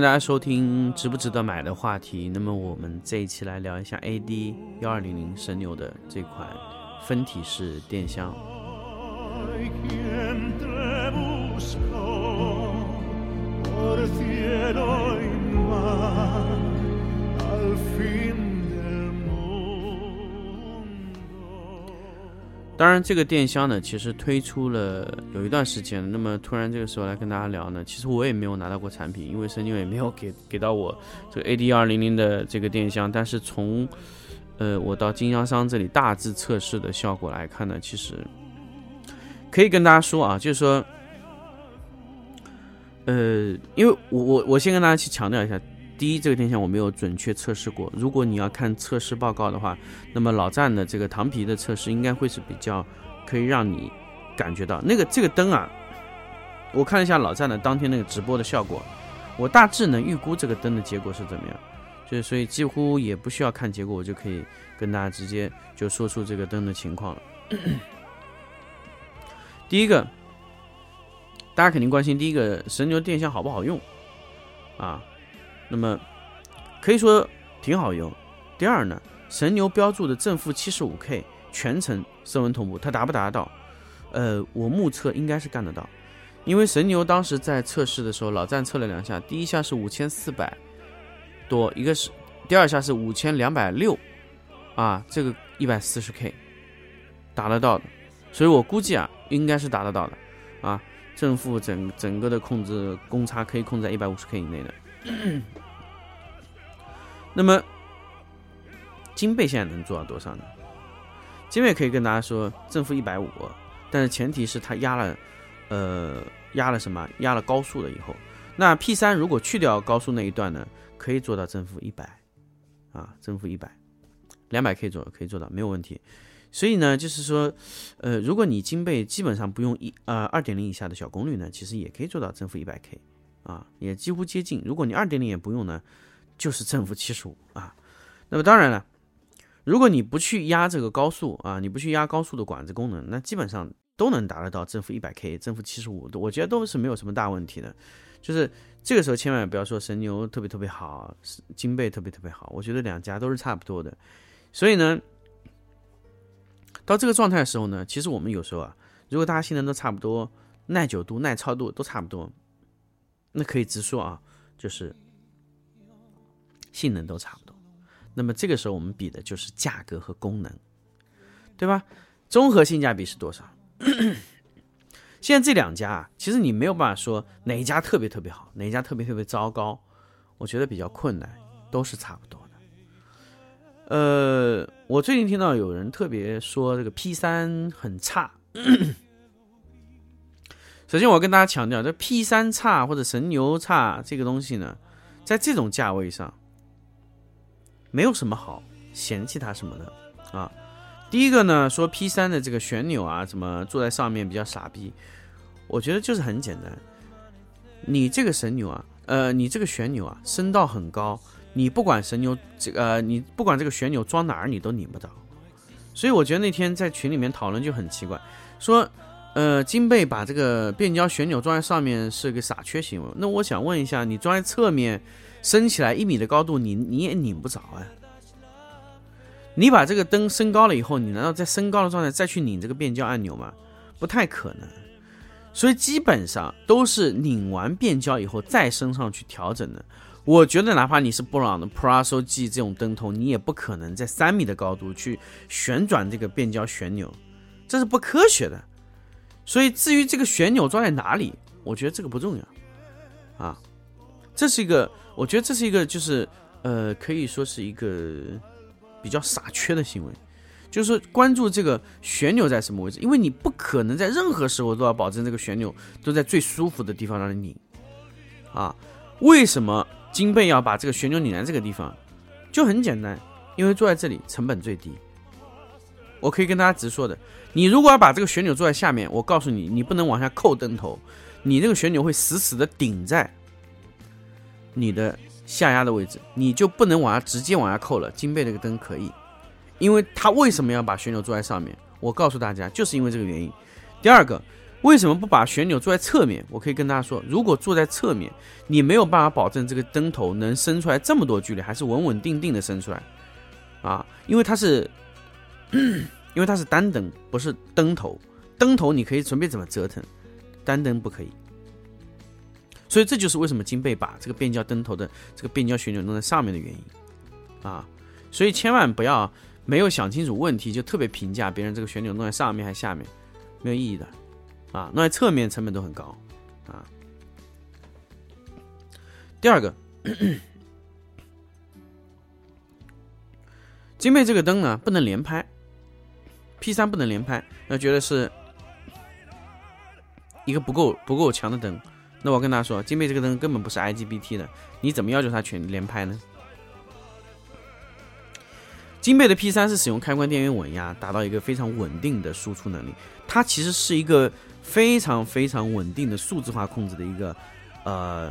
迎大家收听值不值得买的话题。那么我们这一期来聊一下 AD 幺二零零神牛的这款分体式电箱。当然，这个电箱呢，其实推出了有一段时间。那么突然这个时候来跟大家聊呢，其实我也没有拿到过产品，因为神牛也没有给给到我这个 AD 二零零的这个电箱。但是从呃我到经销商这里大致测试的效果来看呢，其实可以跟大家说啊，就是说，呃，因为我我我先跟大家去强调一下。第一，这个电箱我没有准确测试过。如果你要看测试报告的话，那么老赞的这个糖皮的测试应该会是比较可以让你感觉到那个这个灯啊。我看了一下老赞的当天那个直播的效果，我大致能预估这个灯的结果是怎么样。就是所以几乎也不需要看结果，我就可以跟大家直接就说出这个灯的情况了。第一个，大家肯定关心第一个神牛电箱好不好用啊？那么可以说挺好用。第二呢，神牛标注的正负七十五 K 全程声纹同步，它达不达到？呃，我目测应该是干得到，因为神牛当时在测试的时候，老赞测了两下，第一下是五千四百多，一个是第二下是五千两百六，啊，这个一百四十 K 达得到的，所以我估计啊，应该是达得到的，啊，正负整整个的控制公差可以控制在一百五十 K 以内的。那么金贝现在能做到多少呢？金贝可以跟大家说正负一百五，但是前提是它压了，呃，压了什么？压了高速了以后，那 P 三如果去掉高速那一段呢，可以做到正负一百，啊，正负一百，两百 K 左右可以做到没有问题。所以呢，就是说，呃，如果你金贝基本上不用一呃二点零以下的小功率呢，其实也可以做到正负一百 K。啊，也几乎接近。如果你二点零也不用呢，就是正负七十五啊。那么当然了，如果你不去压这个高速啊，你不去压高速的管子功能，那基本上都能达得到正负一百 K、正负七十五，我觉得都是没有什么大问题的。就是这个时候千万不要说神牛特别特别好，金贝特别特别好，我觉得两家都是差不多的。所以呢，到这个状态的时候呢，其实我们有时候啊，如果大家性能都差不多，耐久度、耐操度都差不多。那可以直说啊，就是性能都差不多。那么这个时候我们比的就是价格和功能，对吧？综合性价比是多少？现在这两家啊，其实你没有办法说哪一家特别特别好，哪一家特别特别糟糕，我觉得比较困难，都是差不多的。呃，我最近听到有人特别说这个 P 三很差。首先，我跟大家强调，这 P 三叉或者神牛叉这个东西呢，在这种价位上，没有什么好嫌弃它什么的啊。第一个呢，说 P 三的这个旋钮啊，怎么坐在上面比较傻逼？我觉得就是很简单，你这个神牛啊，呃，你这个旋钮啊，升到很高，你不管神牛这个，你不管这个旋钮装哪儿，你都拧不着。所以我觉得那天在群里面讨论就很奇怪，说。呃，金贝把这个变焦旋钮装在上面是个傻缺行为。那我想问一下，你装在侧面，升起来一米的高度，你你也拧不着啊？你把这个灯升高了以后，你难道在升高的状态再去拧这个变焦按钮吗？不太可能。所以基本上都是拧完变焦以后再升上去调整的。我觉得哪怕你是布朗的 Pro G 这种灯头，你也不可能在三米的高度去旋转这个变焦旋钮，这是不科学的。所以，至于这个旋钮装在哪里，我觉得这个不重要，啊，这是一个，我觉得这是一个，就是呃，可以说是一个比较傻缺的行为。就是关注这个旋钮在什么位置，因为你不可能在任何时候都要保证这个旋钮都在最舒服的地方让你拧啊。为什么金贝要把这个旋钮拧在这个地方？就很简单，因为坐在这里成本最低。我可以跟大家直说的，你如果要把这个旋钮坐在下面，我告诉你，你不能往下扣灯头，你这个旋钮会死死的顶在你的下压的位置，你就不能往下直接往下扣了。金贝这个灯可以，因为它为什么要把旋钮坐在上面？我告诉大家，就是因为这个原因。第二个，为什么不把旋钮坐在侧面？我可以跟大家说，如果坐在侧面，你没有办法保证这个灯头能伸出来这么多距离，还是稳稳定定的伸出来啊，因为它是。因为它是单灯，不是灯头。灯头你可以随便怎么折腾，单灯不可以。所以这就是为什么金贝把这个变焦灯头的这个变焦旋钮弄在上面的原因啊。所以千万不要没有想清楚问题就特别评价别人这个旋钮弄在上面还是下面，没有意义的啊。弄在侧面成本都很高啊。第二个，金贝这个灯呢不能连拍。P 三不能连拍，那觉得是一个不够不够强的灯。那我跟大家说，金贝这个灯根本不是 IGBT 的，你怎么要求它全连拍呢？金贝的 P 三是使用开关电源稳压，达到一个非常稳定的输出能力。它其实是一个非常非常稳定的数字化控制的一个呃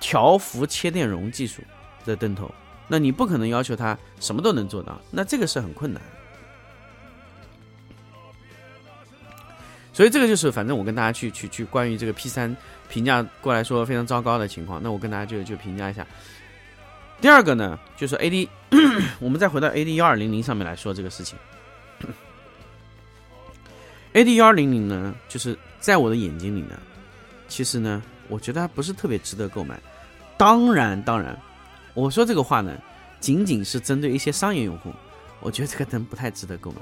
调幅切电容技术的灯头。那你不可能要求它什么都能做到，那这个是很困难。所以这个就是，反正我跟大家去去去关于这个 P 三评价过来说非常糟糕的情况，那我跟大家就就评价一下。第二个呢，就是 AD，我们再回到 AD 幺二零零上面来说这个事情。AD 幺二零零呢，就是在我的眼睛里呢，其实呢，我觉得它不是特别值得购买。当然，当然，我说这个话呢，仅仅是针对一些商业用户，我觉得这个灯不太值得购买。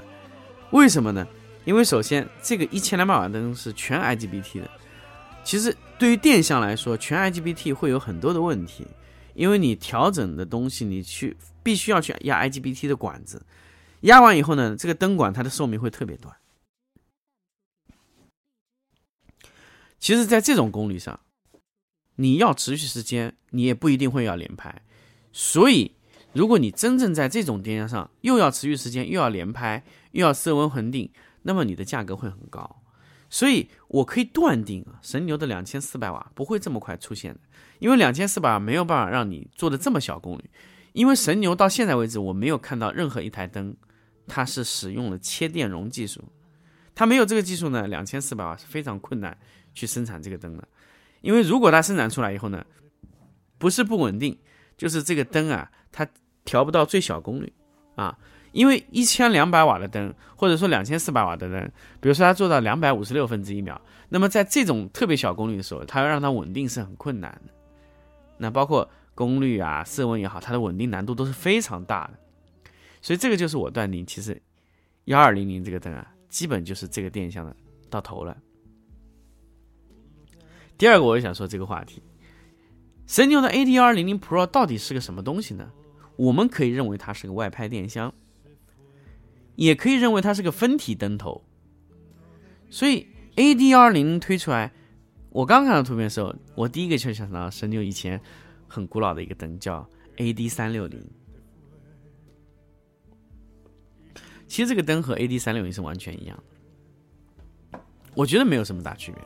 为什么呢？因为首先，这个一千两百瓦灯是全 IGBT 的。其实对于电箱来说，全 IGBT 会有很多的问题，因为你调整的东西，你去必须要去压 IGBT 的管子，压完以后呢，这个灯管它的寿命会特别短。其实，在这种功率上，你要持续时间，你也不一定会要连拍。所以，如果你真正在这种电箱上，又要持续时间，又要连拍，又要色温恒定。那么你的价格会很高，所以我可以断定啊，神牛的两千四百瓦不会这么快出现的，因为两千四百瓦没有办法让你做的这么小功率，因为神牛到现在为止我没有看到任何一台灯，它是使用了切电容技术，它没有这个技术呢，两千四百瓦是非常困难去生产这个灯的，因为如果它生产出来以后呢，不是不稳定，就是这个灯啊，它调不到最小功率。啊。因为一千两百瓦的灯，或者说两千四百瓦的灯，比如说它做到两百五十六分之一秒，那么在这种特别小功率的时候，它要让它稳定是很困难的。那包括功率啊、色温也好，它的稳定难度都是非常大的。所以这个就是我断定，其实幺二零零这个灯啊，基本就是这个电箱的到头了。第二个，我也想说这个话题，神牛的 AD 幺二零零 Pro 到底是个什么东西呢？我们可以认为它是个外拍电箱。也可以认为它是个分体灯头，所以 A D 幺二零推出来，我刚看到图片的时候，我第一个就想到神牛以前很古老的一个灯叫 A D 三六零。其实这个灯和 A D 三六零是完全一样的，我觉得没有什么大区别，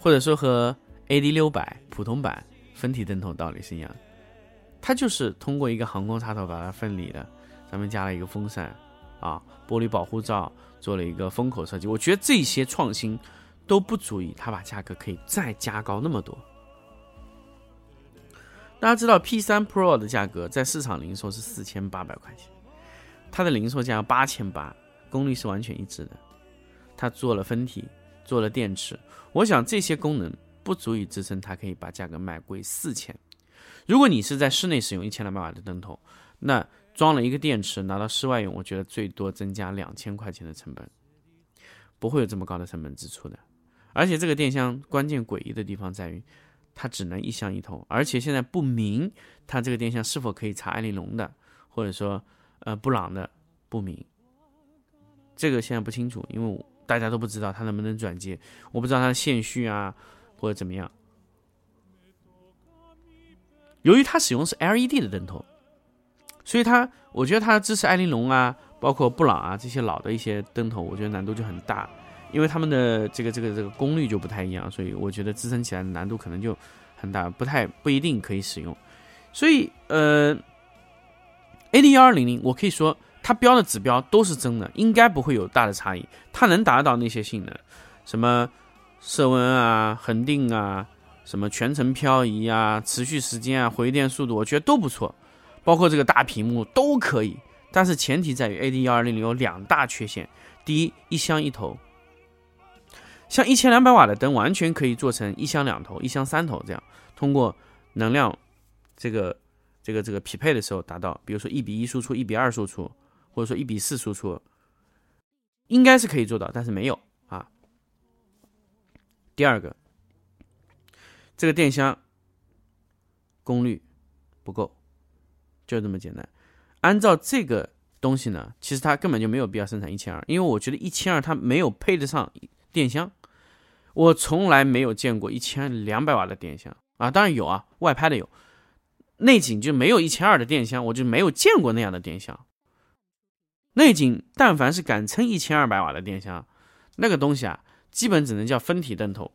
或者说和 A D 六百普通版分体灯头道理是一样的，它就是通过一个航空插头把它分离的，上面加了一个风扇。啊，玻璃保护罩做了一个封口设计，我觉得这些创新都不足以它把价格可以再加高那么多。大家知道 P3 Pro 的价格在市场零售是四千八百块钱，它的零售价八千八，功率是完全一致的。它做了分体，做了电池，我想这些功能不足以支撑它可以把价格卖贵四千。如果你是在室内使用一千两百瓦的灯头，那装了一个电池，拿到室外用，我觉得最多增加两千块钱的成本，不会有这么高的成本支出的。而且这个电箱关键诡异的地方在于，它只能一箱一头，而且现在不明它这个电箱是否可以插艾琳龙的，或者说呃布朗的不明，这个现在不清楚，因为大家都不知道它能不能转接，我不知道它的线序啊或者怎么样。由于它使用是 LED 的灯头，所以它我觉得它支持艾琳龙啊，包括布朗啊这些老的一些灯头，我觉得难度就很大，因为他们的这个这个这个功率就不太一样，所以我觉得支撑起来的难度可能就很大，不太不一定可以使用。所以呃，AD 幺二零零我可以说它标的指标都是真的，应该不会有大的差异，它能达到那些性能，什么色温啊、恒定啊。什么全程漂移啊，持续时间啊，回电速度，我觉得都不错，包括这个大屏幕都可以。但是前提在于 AD 幺二零零有两大缺陷：第一，一箱一头，像一千两百瓦的灯完全可以做成一箱两头、一箱三头这样，通过能量这个这个这个匹配的时候达到，比如说一比一输出、一比二输出，或者说一比四输出，应该是可以做到，但是没有啊。第二个。这个电箱功率不够，就这么简单。按照这个东西呢，其实它根本就没有必要生产一千二，因为我觉得一千二它没有配得上电箱。我从来没有见过一千两百瓦的电箱啊，当然有啊，外拍的有，内景就没有一千二的电箱，我就没有见过那样的电箱。内景但凡是敢称一千二百瓦的电箱，那个东西啊，基本只能叫分体灯头。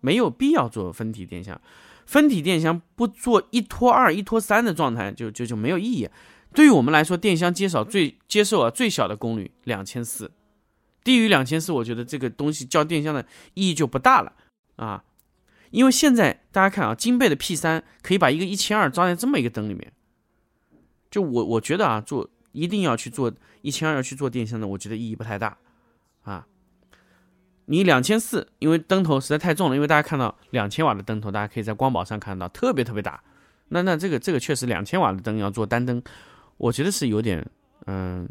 没有必要做分体电箱，分体电箱不做一拖二、一拖三的状态，就就就没有意义。对于我们来说，电箱接少最接受啊最小的功率两千四，低于两千四，我觉得这个东西叫电箱的意义就不大了啊。因为现在大家看啊，金贝的 P 三可以把一个一千二装在这么一个灯里面，就我我觉得啊，做一定要去做一千二要去做电箱的，我觉得意义不太大啊。你两千四，因为灯头实在太重了。因为大家看到两千瓦的灯头，大家可以在光宝上看到，特别特别大。那那这个这个确实两千瓦的灯要做单灯，我觉得是有点嗯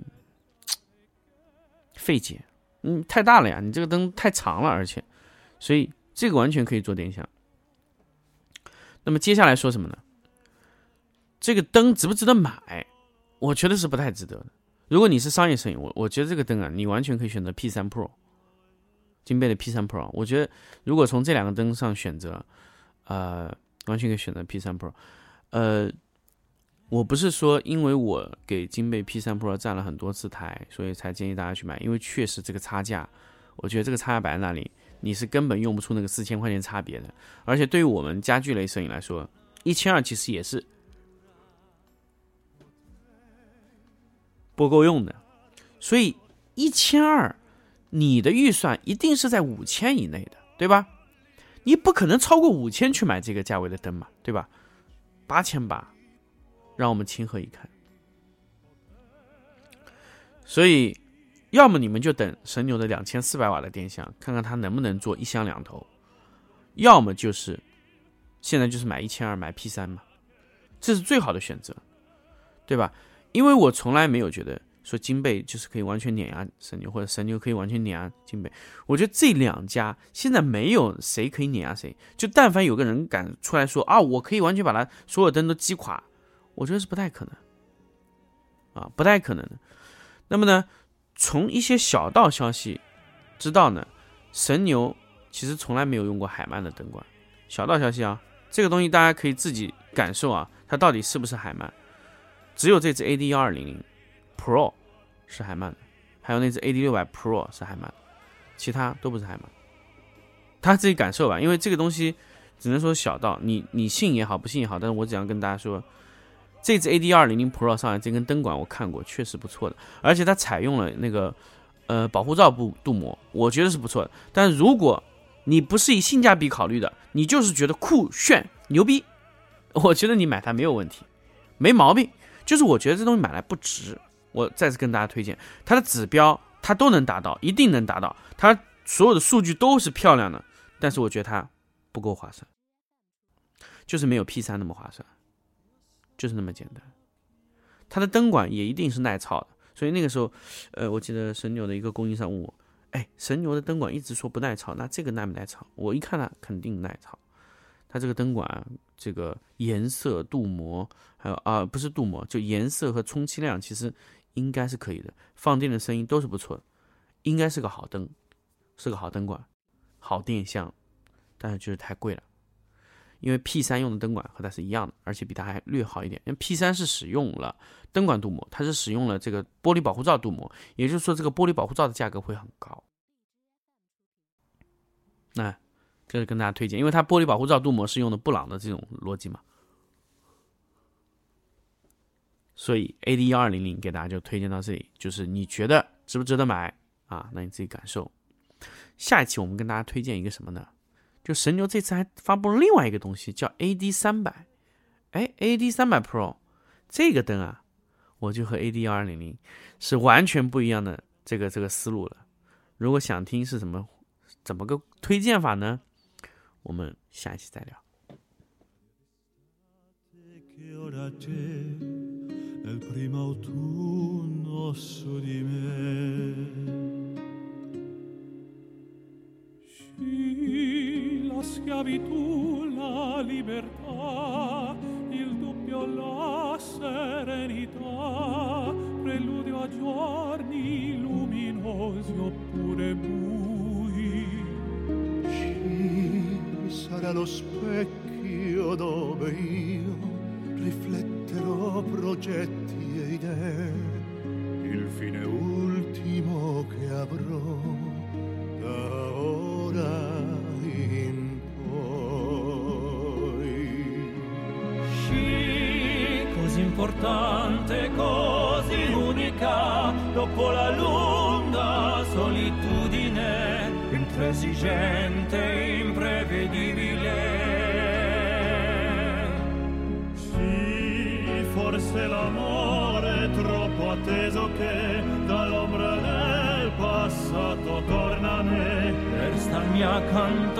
费解。嗯，太大了呀，你这个灯太长了，而且，所以这个完全可以做电箱。那么接下来说什么呢？这个灯值不值得买？我觉得是不太值得的。如果你是商业摄影，我我觉得这个灯啊，你完全可以选择 P 三 Pro。金贝的 P 三 Pro，我觉得如果从这两个灯上选择，呃，完全可以选择 P 三 Pro。呃，我不是说因为我给金贝 P 三 Pro 占了很多次台，所以才建议大家去买，因为确实这个差价，我觉得这个差价摆在那里，你是根本用不出那个四千块钱差别的。而且对于我们家具类摄影来说，一千二其实也是不够用的，所以一千二。你的预算一定是在五千以内的，对吧？你不可能超过五千去买这个价位的灯嘛，对吧？八千八，让我们情何以堪？所以，要么你们就等神牛的两千四百瓦的电箱，看看它能不能做一箱两头；要么就是现在就是买一千二买 P 三嘛，这是最好的选择，对吧？因为我从来没有觉得。说金贝就是可以完全碾压神牛，或者神牛可以完全碾压金贝。我觉得这两家现在没有谁可以碾压谁。就但凡有个人敢出来说啊，我可以完全把它所有灯都击垮，我觉得是不太可能啊，不太可能的。那么呢，从一些小道消息知道呢，神牛其实从来没有用过海曼的灯管。小道消息啊，这个东西大家可以自己感受啊，它到底是不是海曼？只有这只 AD 幺二零零 Pro。是海曼的，还有那只 AD 六百 Pro 是海曼，其他都不是海曼。他自己感受吧，因为这个东西只能说小到，你你信也好，不信也好，但是我只想跟大家说，这只 AD 二零零 Pro 上来这根灯管我看过，确实不错的，而且它采用了那个呃保护罩布镀膜，我觉得是不错的。但如果你不是以性价比考虑的，你就是觉得酷炫牛逼，我觉得你买它没有问题，没毛病。就是我觉得这东西买来不值。我再次跟大家推荐，它的指标它都能达到，一定能达到，它所有的数据都是漂亮的，但是我觉得它不够划算，就是没有 P 三那么划算，就是那么简单。它的灯管也一定是耐操的，所以那个时候，呃，我记得神牛的一个供应商问我，哎，神牛的灯管一直说不耐操，那这个耐不耐操？我一看它肯定耐操，它这个灯管这个颜色镀膜，还有啊不是镀膜，就颜色和充气量其实。应该是可以的，放电的声音都是不错的，应该是个好灯，是个好灯管，好电箱，但是就是太贵了。因为 P 三用的灯管和它是一样的，而且比它还略好一点。因为 P 三是使用了灯管镀膜，它是使用了这个玻璃保护罩镀膜，也就是说这个玻璃保护罩的价格会很高。那这是跟大家推荐，因为它玻璃保护罩镀膜是用的布朗的这种逻辑嘛，所以 A D 幺二零零给大家就推荐到这里，就是你觉得值不值得买啊？那你自己感受。下一期我们跟大家推荐一个什么呢？就神牛这次还发布了另外一个东西，叫 AD 三百，哎，AD 三百 Pro 这个灯啊，我就和 AD 幺二零零是完全不一样的这个这个思路了。如果想听是什么怎么个推荐法呢？我们下一期再聊。La schiavitù, la libertà, il dubbio, la serenità, preludio a giorni luminosi oppure bui. Ci sarà lo specchio dove io rifletterò progetti e idee, il fine ultimo che avrò da ora in poi. Sci, così importante, così unica, dopo la lunga solitudine, intransigente, mia come.